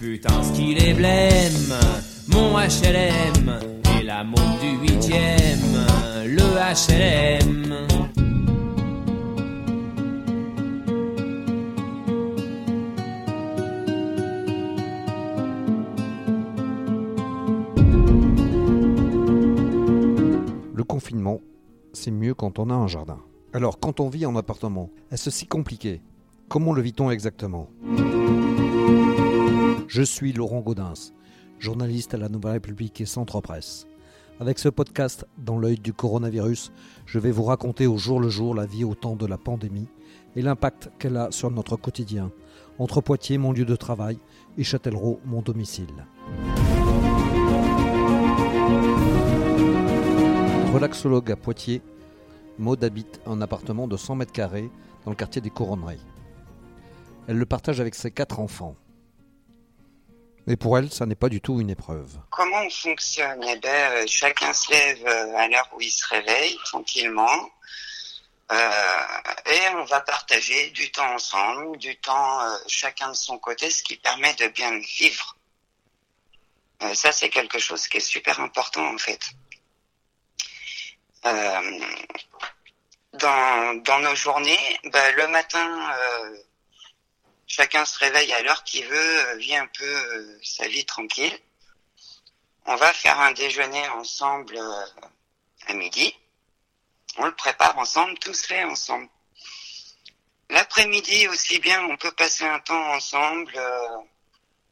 Putain, ce qu'il est blême, mon HLM, et la montre du huitième, le HLM. Le confinement, c'est mieux quand on a un jardin. Alors, quand on vit en appartement, est-ce si compliqué? Comment le vit-on exactement? Je suis Laurent Gaudens, journaliste à la Nouvelle République et Centre Presse. Avec ce podcast, dans l'œil du coronavirus, je vais vous raconter au jour le jour la vie au temps de la pandémie et l'impact qu'elle a sur notre quotidien, entre Poitiers, mon lieu de travail, et Châtellerault, mon domicile. Relaxologue à Poitiers, Maud habite un appartement de 100 mètres carrés dans le quartier des Couronneries. Elle le partage avec ses quatre enfants. Mais pour elle, ça n'est pas du tout une épreuve. Comment on fonctionne euh, chacun se lève euh, à l'heure où il se réveille, tranquillement. Euh, et on va partager du temps ensemble, du temps chacun de son côté, ce qui permet de bien vivre. Ça, c'est quelque chose qui est super important en fait. Dans, dans nos journées, ben, le matin, chacun se réveille à l'heure qu'il veut, euh, vit un peu euh, sa vie tranquille. On va faire un déjeuner ensemble euh, à midi. On le prépare ensemble, tout se fait ensemble. L'après-midi aussi bien, on peut passer un temps ensemble, euh,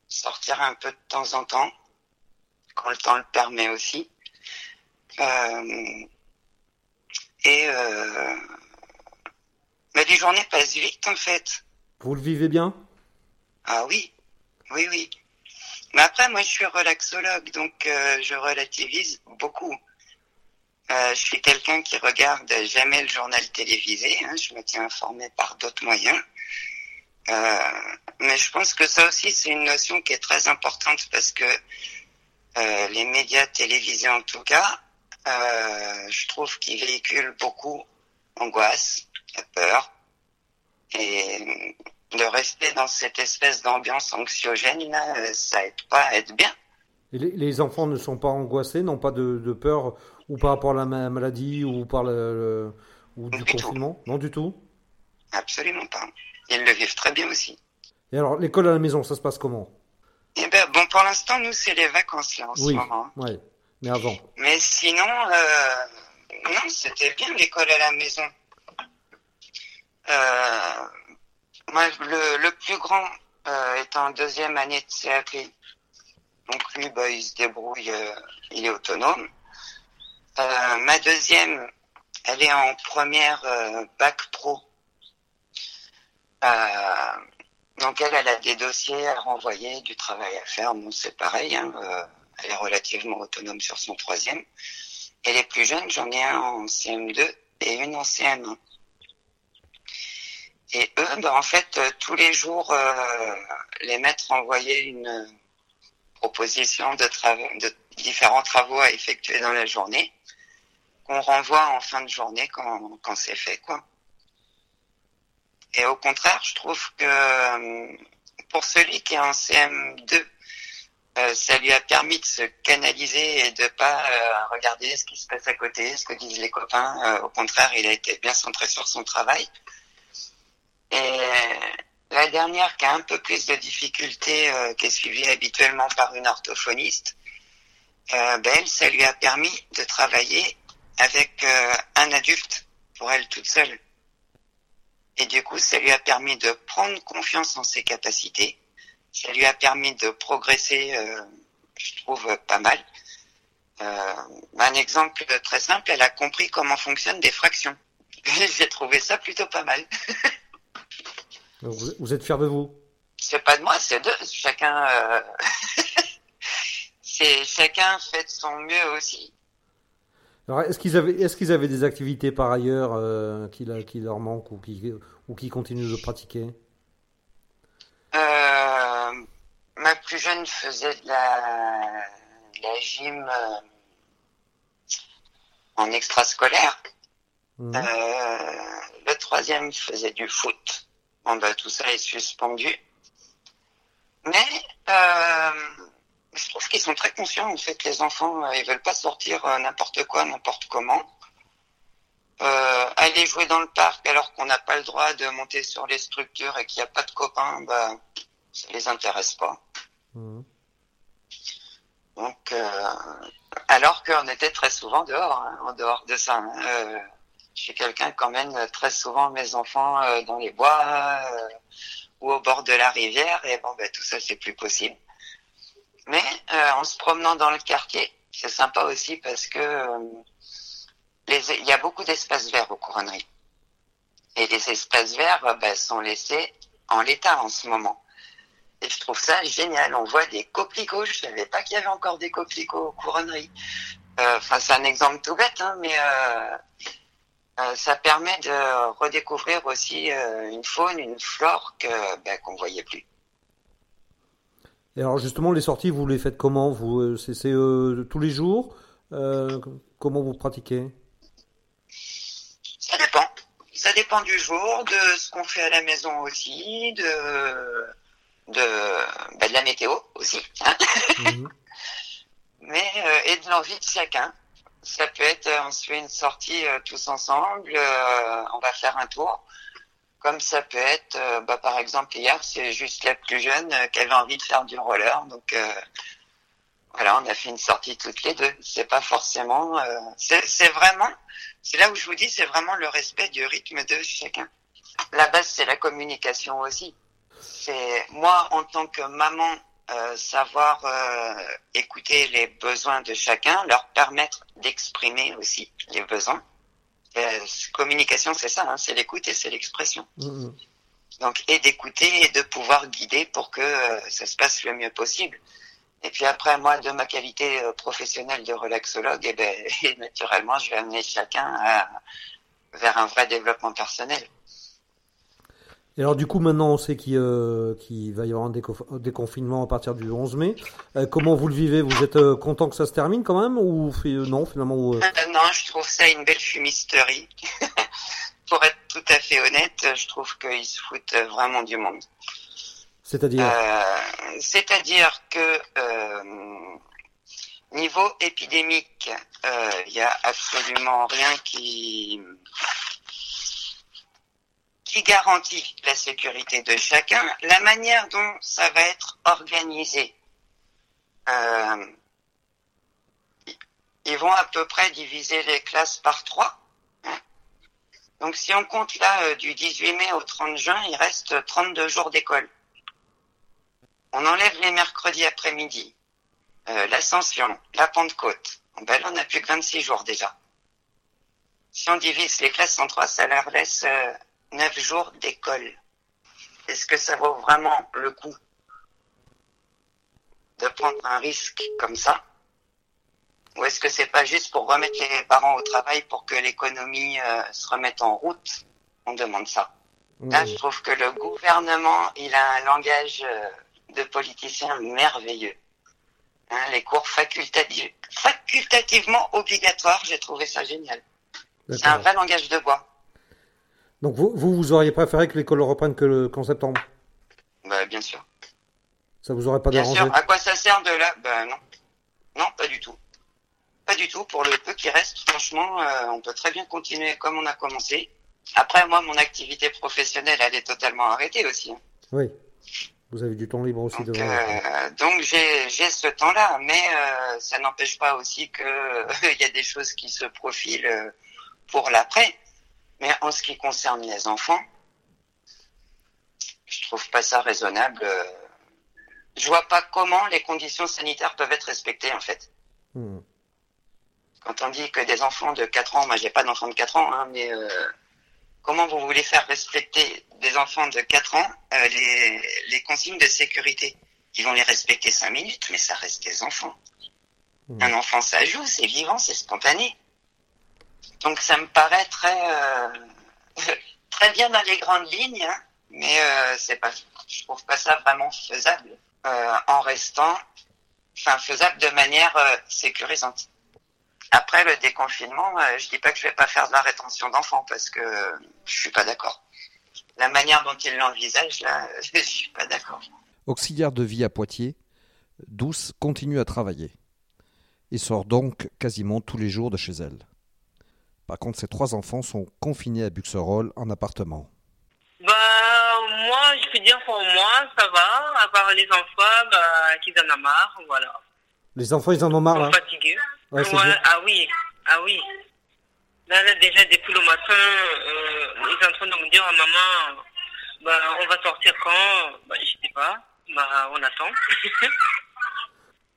sortir un peu de temps en temps, quand le temps le permet aussi. Euh, et euh, mais les journées passent vite en fait. Vous le vivez bien? Ah oui, oui, oui. Mais après, moi, je suis relaxologue, donc euh, je relativise beaucoup. Euh, je suis quelqu'un qui regarde jamais le journal télévisé. Hein, je me tiens informé par d'autres moyens. Euh, mais je pense que ça aussi, c'est une notion qui est très importante parce que euh, les médias télévisés, en tout cas, euh, je trouve qu'ils véhiculent beaucoup angoisse, la peur, et de rester dans cette espèce d'ambiance anxiogène, là, euh, ça aide pas à être bien. Et les, les enfants ne sont pas angoissés, n'ont pas de, de peur ou par rapport à la ma- maladie ou par le, le- ou du Du tout. confinement? Non du tout? Absolument pas. Ils le vivent très bien aussi. Et alors, l'école à la maison, ça se passe comment? Eh ben, bon, pour l'instant, nous, c'est les vacances, là, en Oui, ce moment. ouais. Mais avant? Mais sinon, euh, non, c'était bien l'école à la maison. Euh, moi, le, le plus grand euh, est en deuxième année de CAP. Donc lui, bah, il se débrouille, euh, il est autonome. Euh, ma deuxième, elle est en première euh, bac pro. Euh, donc elle, elle a des dossiers à renvoyer, du travail à faire. Bon, c'est pareil. Hein, euh, elle est relativement autonome sur son troisième. Et les plus jeunes, j'en ai un en CM2 et une en CM1. Et eux, ben, en fait, euh, tous les jours, euh, les maîtres envoyaient une proposition de, travaux, de différents travaux à effectuer dans la journée, qu'on renvoie en fin de journée quand, quand c'est fait, quoi. Et au contraire, je trouve que euh, pour celui qui est en CM2, euh, ça lui a permis de se canaliser et de pas euh, regarder ce qui se passe à côté, ce que disent les copains. Euh, au contraire, il a été bien centré sur son travail. Et la dernière qui a un peu plus de difficultés, euh, qui est suivie habituellement par une orthophoniste, euh, ben elle, ça lui a permis de travailler avec euh, un adulte pour elle toute seule. Et du coup, ça lui a permis de prendre confiance en ses capacités. Ça lui a permis de progresser, euh, je trouve, pas mal. Euh, un exemple très simple, elle a compris comment fonctionnent des fractions. J'ai trouvé ça plutôt pas mal. Donc, Vous, vous êtes fiers de vous? C'est pas de moi, c'est d'eux. Chacun, euh, c'est chacun fait de son mieux aussi. Alors, est-ce qu'ils avaient, est-ce qu'ils avaient des activités par ailleurs euh, qui, qui leur manquent ou qui, ou qui continuent de pratiquer? Euh, ma plus jeune faisait de la, de la gym euh, en extrascolaire. Mhm. Euh, le troisième faisait du foot. Bon, bah, tout ça est suspendu. Mais euh, je trouve qu'ils sont très conscients en fait les enfants, euh, ils veulent pas sortir euh, n'importe quoi, n'importe comment. Euh, aller jouer dans le parc alors qu'on n'a pas le droit de monter sur les structures et qu'il n'y a pas de copains, bah ça les intéresse pas. Mhm. Donc euh, alors qu'on était très souvent dehors, hein, en dehors de ça. hein. Je suis quelqu'un qui emmène très souvent mes enfants euh, dans les bois euh, ou au bord de la rivière et bon ben tout ça c'est plus possible. Mais euh, en se promenant dans le quartier, c'est sympa aussi parce que il y a beaucoup d'espaces verts aux couronneries. Et les espaces verts ben, sont laissés en l'état en ce moment. Et je trouve ça génial. On voit des coquelicots. Je savais pas qu'il y avait encore des coquelicots aux couronneries. Enfin, c'est un exemple tout bête, hein, mais euh, ça permet de redécouvrir aussi euh, une faune, une flore que ben, qu'on voyait plus. Et alors justement, les sorties, vous les faites comment Vous, euh, c'est euh, tous les jours Euh, Comment vous pratiquez? Ça dépend. Ça dépend du jour, de ce qu'on fait à la maison aussi, de de, ben, de la météo aussi, hein. Mhm. mais euh, et de l'envie de chacun. Ça peut être, euh, on se fait une sortie euh, tous ensemble, euh, on va faire un tour. Comme ça peut être, euh, bah, par exemple hier, c'est juste la plus jeune euh, qui avait envie de faire du roller, donc euh, voilà, on a fait une sortie toutes les deux. C'est pas forcément, c'est vraiment, c'est là où je vous dis, c'est vraiment le respect du rythme de chacun. La base, c'est la communication aussi. C'est moi en tant que maman, euh, savoir euh, écouter les besoins de chacun, leur permettre d'exprimer aussi les besoins. Euh, communication, c'est ça, hein, c'est l'écoute et c'est l'expression. Mhm. Donc, et d'écouter et de pouvoir guider pour que euh, ça se passe le mieux possible. Et puis après, moi, de ma qualité professionnelle de relaxologue, eh ben, et naturellement, je vais amener chacun à- vers un vrai développement personnel. Et alors du coup, maintenant, on sait qu'il euh, va y avoir un déco- déconfinement à partir du 11 mai. Euh, comment vous le vivez? Vous êtes euh, content que ça se termine quand même Ou non, finalement non, je trouve ça une belle fumisterie. pour être tout à fait honnête, je trouve qu'ils se foutent vraiment du monde. C'est-à-dire? C'est-à-dire que niveau épidémique, il y a absolument rien qui garantit la sécurité de chacun. La manière dont ça va être organisé, euh, ils vont à peu près diviser les classes par trois. Donc si on compte là euh, du 18 mai au 30 juin, il reste 32 jours d'école. On enlève les mercredis après-midi, euh, l'ascension, la Pentecôte. Ben là, on n'a plus que 26 jours déjà. Si on divise les classes en trois, ça leur laisse 9 jours d'école. Est-ce que ça vaut vraiment le coup de prendre un risque comme ça? Ou est-ce que c'est pas juste pour remettre les parents au travail pour que l'économie euh, se remette en route? On demande ça. Là, je trouve que le gouvernement, il a un langage euh, de politicien merveilleux. Hein, les cours facultatifs, facultativement obligatoires, j'ai trouvé ça génial. C'est un vrai langage de bois. Donc vous, vous, vous auriez préféré que l'école reprenne que le- qu'en septembre? Bah, bien sûr. Ça vous aurait pas Bien dérangé? sûr. À quoi ça sert de là Ben non. Non, pas du tout. Pas du tout. Pour le peu qui reste, franchement, euh, on peut très bien continuer comme on a commencé. Après, moi, mon activité professionnelle, elle est totalement arrêtée aussi. hein. Oui. Vous avez du temps libre aussi Donc, devant. euh, donc j'ai j'ai ce temps-là, mais euh, ça n'empêche pas aussi que il y a des choses qui se profilent euh, pour l'après. Mais en ce qui concerne les enfants, je trouve pas ça raisonnable. euh. Je vois pas comment les conditions sanitaires peuvent être respectées en fait. Mhm. Quand on dit que des enfants de 4 ans, moi j'ai pas d'enfants de 4 ans, hein, mais euh, comment vous voulez faire respecter des enfants de 4 ans euh, les, les consignes de sécurité? Ils vont les respecter 5 minutes, mais ça reste des enfants. Mhm. Un enfant, ça joue, c'est vivant, c'est spontané. Donc ça me paraît très euh, très bien dans les grandes lignes, hein, mais euh, c'est pas, je trouve pas ça vraiment faisable euh, en restant, enfin faisable de manière sécurisante. Après le déconfinement, je dis pas que je vais pas faire de la rétention d'enfants parce que je suis pas d'accord. La manière dont il l'envisage là, je suis pas d'accord. Auxiliaire de vie à Poitiers, Douce continue à travailler et sort donc quasiment tous les jours de chez elle. Par contre, ses trois enfants sont confinés à Buxerolles en appartement. Bah, moi, je peux dire pour moi, ça va, à part les enfants, bah, qu'ils en ont marre, voilà. Les enfants, ils en ont marre, Ils là sont fatigués. Ouais, ah oui, ah oui. Là, là, déjà, depuis le matin, euh, ils sont en train de me dire, Ah, maman, bah, on va sortir quand? Bah, je sais pas. Bah, on attend.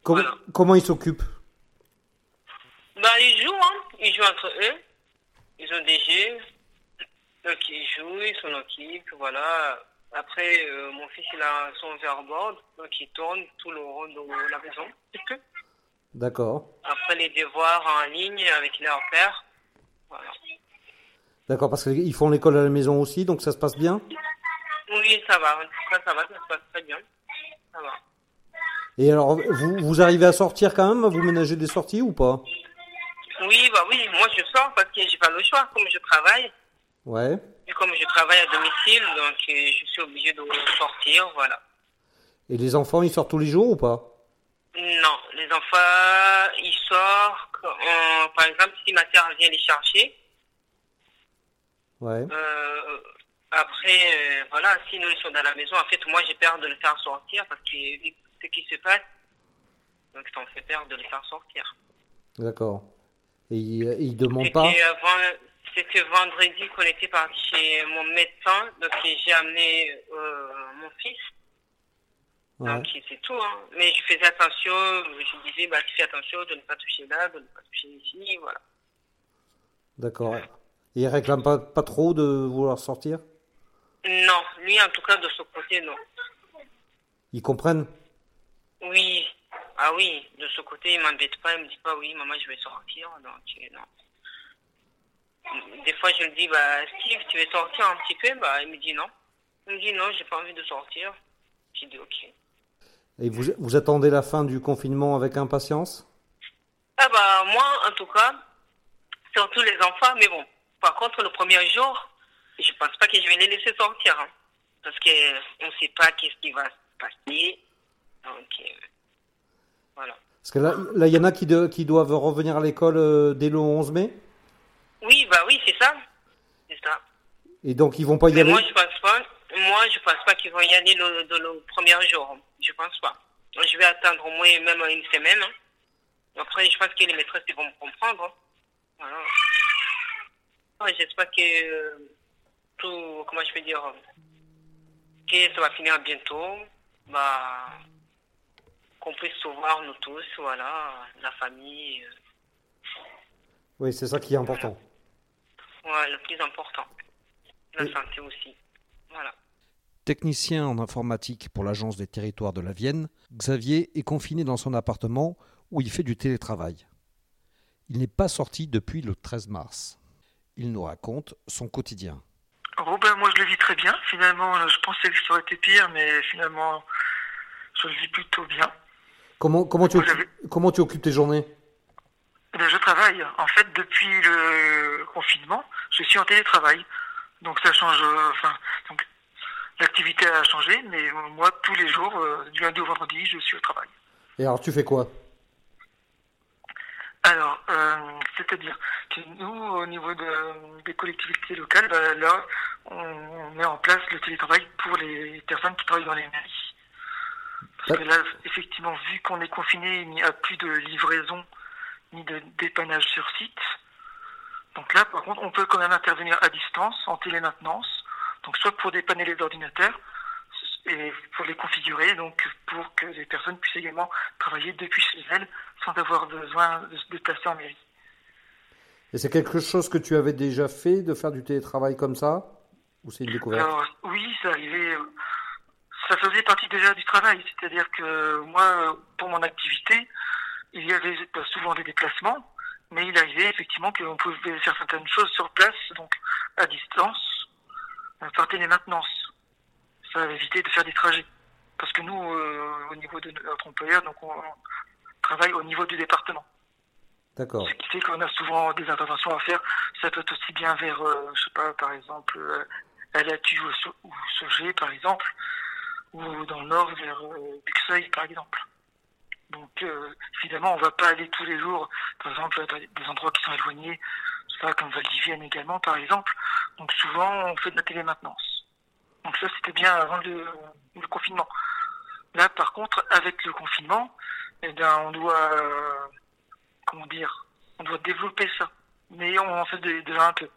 Comment, Voilà. comment ils s'occupent? Bah, ils jouent, hein. Ils jouent entre eux. Ils ont des jeux. Donc, ils jouent, ils s'en occupent, voilà. Après, euh, mon fils, il a son verboard, donc il tourne tout le rond de la maison. D'accord. Après, les devoirs en ligne avec leur père. Voilà. D'accord, parce qu'ils font l'école à la maison aussi, donc ça se passe bien? Oui, ça va. En ça va, ça se passe très bien. Ça va. Et alors, vous, vous arrivez à sortir quand même? Vous ménagez des sorties ou pas? Oui, bah oui, moi je sors parce que j'ai pas le choix, comme je travaille. Ouais. Et comme je travaille à domicile, donc euh, je suis obligée de sortir, voilà. Et les enfants, ils sortent tous les jours ou pas? Non, les enfants, ils sortent, par exemple, si ma sœur vient les chercher, Ouais. euh, après, euh, voilà, sinon ils sont dans la maison, en fait, moi j'ai peur de les faire sortir parce que vu ce qui se passe, donc ça me fait peur de les faire sortir. D'accord. Et ils, ils demandent pas C'était vendredi qu'on était parti chez mon médecin, donc j'ai amené euh, mon fils. Ouais. Donc c'est tout, hein. Mais je faisais attention, je disais, bah tu fais attention de ne pas toucher là, de ne pas toucher ici, voilà. D'accord. Et ils réclament pas, pas trop de vouloir sortir? Non, lui en tout cas de ce côté, non. Ils comprennent? Oui, ah oui, de ce côté, il m'embête pas, il me dit pas, oui, maman, je vais sortir, donc non. Des fois, je lui dis, bah, Steve, tu veux sortir un petit peu? Bah, il me dit non. Il me dit non, j'ai pas envie de sortir. J'ai dit ok. Et vous, vous attendez la fin du confinement avec impatience? Ah bah, moi, en tout cas, surtout les enfants, mais bon, par contre, le premier jour, je pense pas que je vais les laisser sortir, hein, parce que on sait pas qu'est-ce qui va se passer. Donc, euh, voilà. Parce que là, là, il y en a qui, de- qui doivent revenir à l'école euh, dès le 11 mai. Oui, bah oui, c'est ça. C'est ça. Et donc, ils vont pas y Mais aller? moi, je pense pas. Moi, je pense pas qu'ils vont y aller le, de le premier jour. Je pense pas. Je vais attendre au moins même une semaine. hein. Après, je pense que les maîtresses vont me comprendre. hein. Voilà. J'espère que euh, tout, comment je peux dire, que ça va finir bientôt. Bah, qu'on puisse se voir nous tous, voilà, la famille. euh, Oui, c'est ça qui est important. Ouais, le plus important. La Et- santé aussi. Voilà. Technicien en informatique pour l'Agence des territoires de la Vienne, Xavier est confiné dans son appartement où il fait du télétravail. Il n'est pas sorti depuis le 13 mars. Il nous raconte son quotidien. Oh ben moi je le vis très bien. Finalement, je pensais que ça aurait été pire, mais finalement, je le vis plutôt bien. Comment, comment, tu, Vous occu- avez- comment tu occupes tes journées? Bien, je travaille. En fait, depuis le confinement, je suis en télétravail. Donc ça change. euh, Enfin, donc l'activité a changé, mais moi tous les jours, euh, du lundi au vendredi, je suis au travail. Et alors, tu fais quoi? Alors, euh, c'est-à-dire que nous, au niveau de- des collectivités locales, bah, là, on, on met en place le télétravail pour les personnes qui travaillent dans les mairies. Parce que là, effectivement, vu qu'on est confiné, il n'y a plus de livraison ni de dépannage sur site. Donc là, par contre, on peut quand même intervenir à distance, en télémaintenance. Donc soit pour dépanner les ordinateurs et pour les configurer, donc pour que les personnes puissent également travailler depuis chez elles sans avoir besoin de se déplacer en mairie. Et c'est quelque chose que tu avais déjà fait, de faire du télétravail comme ça? Ou c'est une découverte? Alors oui, ça arrivait, euh, ça faisait partie déjà du travail, c'est-à-dire que moi, pour mon activité, il y avait souvent des déplacements, mais il arrivait effectivement qu'on pouvait faire certaines choses sur place, donc à distance, euh, par télémaintenance. Ça évitait de faire des trajets. Parce que nous, euh, au niveau de notre employeur, donc on travaille au niveau du département. D'accord. Ce qui fait qu'on a souvent des interventions à faire. Ça peut être aussi bien vers, euh, je sais pas, par exemple, euh, à la TU ou, Sogé, par exemple, ou dans le nord vers euh, Buxeuil par exemple. Donc évidemment on ne va pas aller tous les jours, par exemple à des endroits qui sont éloignés, comme Valdivienne également par exemple. Donc souvent on fait de la télémaintenance. Donc ça c'était bien avant le, confinement. Là par contre avec le confinement, eh bien, on doit comment dire, on doit développer ça. Mais on en fait déjà un peu.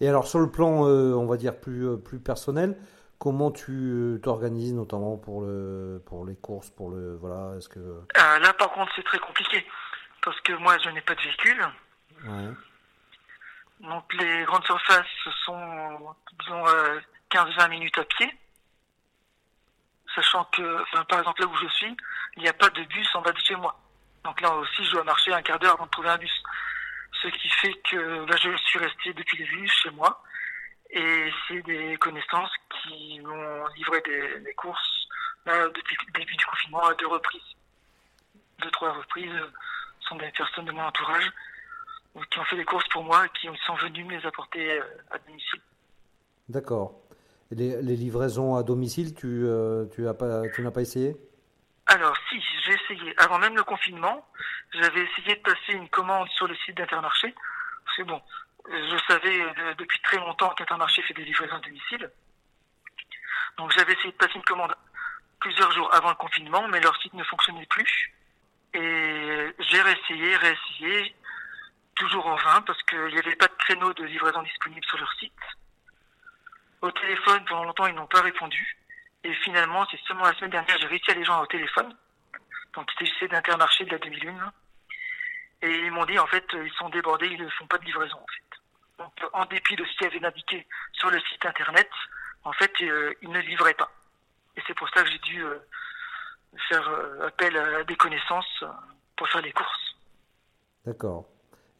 Et alors sur le plan, euh, on va dire euh, plus personnel, comment tu euh, t'organises notamment pour le pour les courses, pour le voilà, est-ce que là par contre c'est très compliqué parce que moi je n'ai pas de véhicule. Ouais. Donc les grandes surfaces sont disons 15-20 minutes à pied. Sachant que, enfin, par exemple là où je suis, il n'y a pas de bus en bas de chez moi. Donc là aussi, je dois marcher un quart d'heure avant de trouver un bus. Ce qui fait que bah, je suis resté depuis le début chez moi. Et c'est des connaissances qui m'ont livré des, courses depuis le début du confinement à deux reprises. Deux, trois reprises sont des personnes de mon entourage qui ont fait des courses pour moi et qui sont venues me les apporter euh, à domicile. D'accord. Et les, livraisons à domicile, tu, euh, tu n'as pas, pas essayé? Alors, si, j'ai essayé. Avant même le confinement, j'avais essayé de passer une commande sur le site d'Intermarché. Parce que bon, je savais euh, depuis très longtemps qu'Intermarché fait des livraisons à domicile. Donc j'avais essayé de passer une commande plusieurs jours avant le confinement, mais leur site ne fonctionnait plus. Et j'ai réessayé, réessayé, toujours en vain, parce qu'il n'y avait pas de créneau de livraison disponible sur leur site. Au téléphone, pendant longtemps, ils n'ont pas répondu. Et finalement, c'est seulement la semaine dernière, j'ai réussi à les gens au téléphone. Donc, il s'agissait d'Intermarché de la 2001. Et ils m'ont dit, en fait, ils sont débordés, ils ne font pas de livraison, en fait. Donc, en dépit de ce qui avait indiqué sur le site internet, en fait, euh, ils ne livraient pas. Et c'est pour ça que j'ai dû euh, faire euh, appel à des connaissances pour faire les courses. D'accord.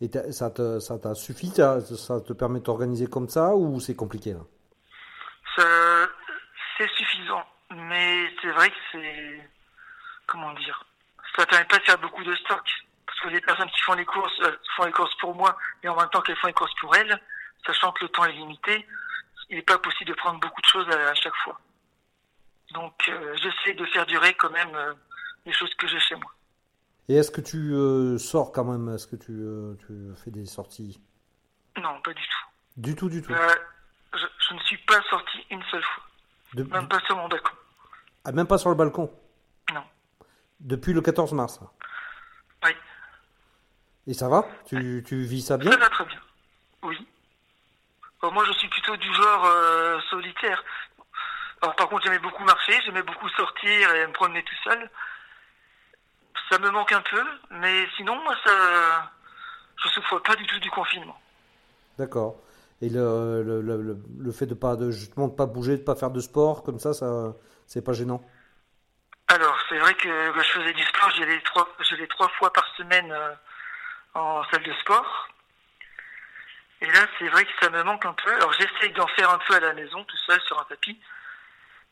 Et ça t'a ça suffi ça, ça te permet d'organiser comme ça ou c'est compliqué là? C'est suffisant. Mais c'est vrai que c'est. Comment dire? Ça ne permet pas de faire beaucoup de stock. Parce que les personnes qui font les courses euh, font les courses pour moi et en même temps qu'elles font les courses pour elles, sachant que le temps est limité, il n'est pas possible de prendre beaucoup de choses à, chaque fois. Donc euh, j'essaie de faire durer quand même euh, les choses que j'ai chez moi. Et est-ce que tu sors quand même? Est-ce que tu, tu, fais des sorties? Non, pas du tout. Du tout, du tout. Je, je, ne suis pas sorti une seule fois. Même pas sur mon balcon. Ah, même pas sur le balcon? Non. Depuis le 14 mars Oui. Et ça va? Tu, tu, vis ça bien? Ça va très bien. Oui. moi, je suis plutôt du genre euh, solitaire. Alors, par contre, j'aimais beaucoup marcher, j'aimais beaucoup sortir et me promener tout seul. Ça me manque un peu, mais sinon, moi, ça, je souffre pas du tout du confinement. D'accord. Et le, le, le, le, fait de pas de justement de pas bouger, de pas faire de sport comme ça, ça c'est pas gênant? Alors c'est vrai que je faisais du sport, j'y allais trois, trois fois par semaine euh, en salle de sport. Et là c'est vrai que ça me manque un peu. Alors j'essaye d'en faire un peu à la maison, tout seul sur un tapis,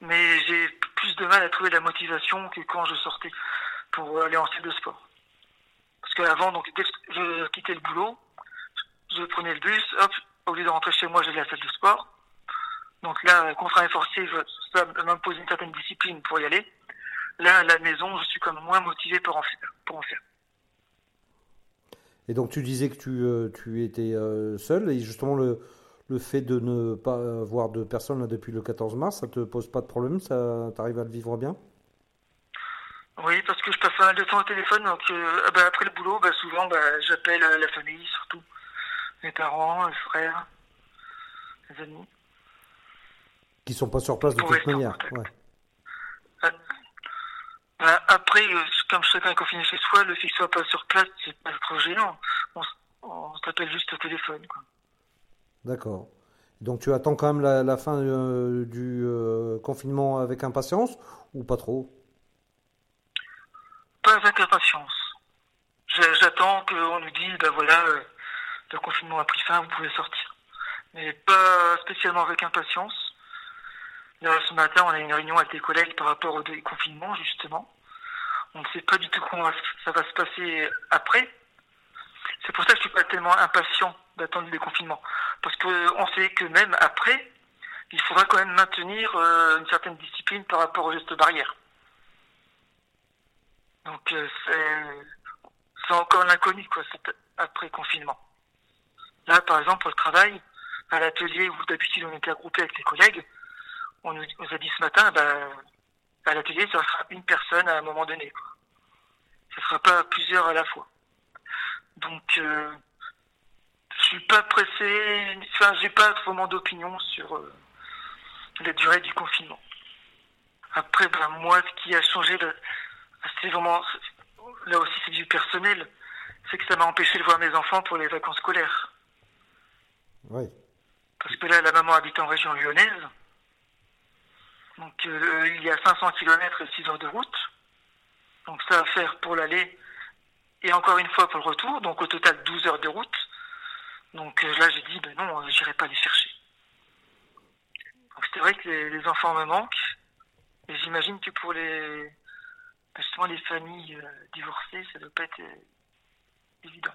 mais j'ai plus de mal à trouver la motivation que quand je sortais pour aller en salle de sport. Parce qu'avant, donc dès que je quittais le boulot, je prenais le bus, hop, au lieu de rentrer chez moi, j'allais à la salle de sport. Donc là, contraint et forcé, ça m'impose une certaine discipline pour y aller. Là, à la maison, je suis comme moins motivé pour en faire. Pour en faire. Et donc tu disais que tu, euh, tu étais euh, seul et justement le, le fait de ne pas voir de personnes là, depuis le 14 mars, ça te pose pas de problème? Ça t'arrive à le vivre bien? Oui, parce que je passe pas mal de temps au téléphone. Donc euh, ah bah, après le boulot, bah, souvent bah, j'appelle la famille surtout les parents, les frères, les amis. Qui sont pas sur place de toute manière. Bah, après, comme chacun est confiné chez soi, le fait qu'il soit pas sur place, c'est pas trop gênant. On, on s'appelle juste au téléphone. D'accord. Donc tu attends quand même la, fin euh, du euh, confinement avec impatience ou pas trop? Pas avec impatience. J'attends qu'on nous dise, ben voilà, le confinement a pris fin, vous pouvez sortir. Mais pas spécialement avec impatience. Ce matin, on a une réunion avec des collègues par rapport au déconfinement, justement. On ne sait pas du tout comment ça va se passer après. C'est pour ça que je suis pas tellement impatient d'attendre le déconfinement. Parce qu'on sait que même après, il faudra quand même maintenir euh, une certaine discipline par rapport aux gestes barrières. Donc euh, c'est encore l'inconnu quoi, après confinement. Là, par exemple, au travail, à l'atelier où d'habitude on était regroupé avec les collègues, on nous, a dit ce matin, bah, à l'atelier, ça sera une personne à un moment donné. Ne sera pas plusieurs à la fois. Donc, euh, je suis pas pressé, enfin, j'ai pas vraiment d'opinion sur euh, la durée du confinement. Après, ben, moi, ce qui a changé, c'est vraiment, là aussi c'est du personnel, c'est que ça m'a empêché de voir mes enfants pour les vacances scolaires. Oui. Parce que là, la maman habite en région lyonnaise. Donc, euh, il y a 500 km et 6 heures de route. Donc, ça va faire pour l'aller et encore une fois pour le retour. Donc, au total, 12 heures de route. Donc, euh, là, j'ai dit, ben non, euh, j'irai pas les chercher. Donc, c'est vrai que les, enfants me manquent. Et j'imagine que pour les, justement, les familles divorcées, ça doit pas être évident.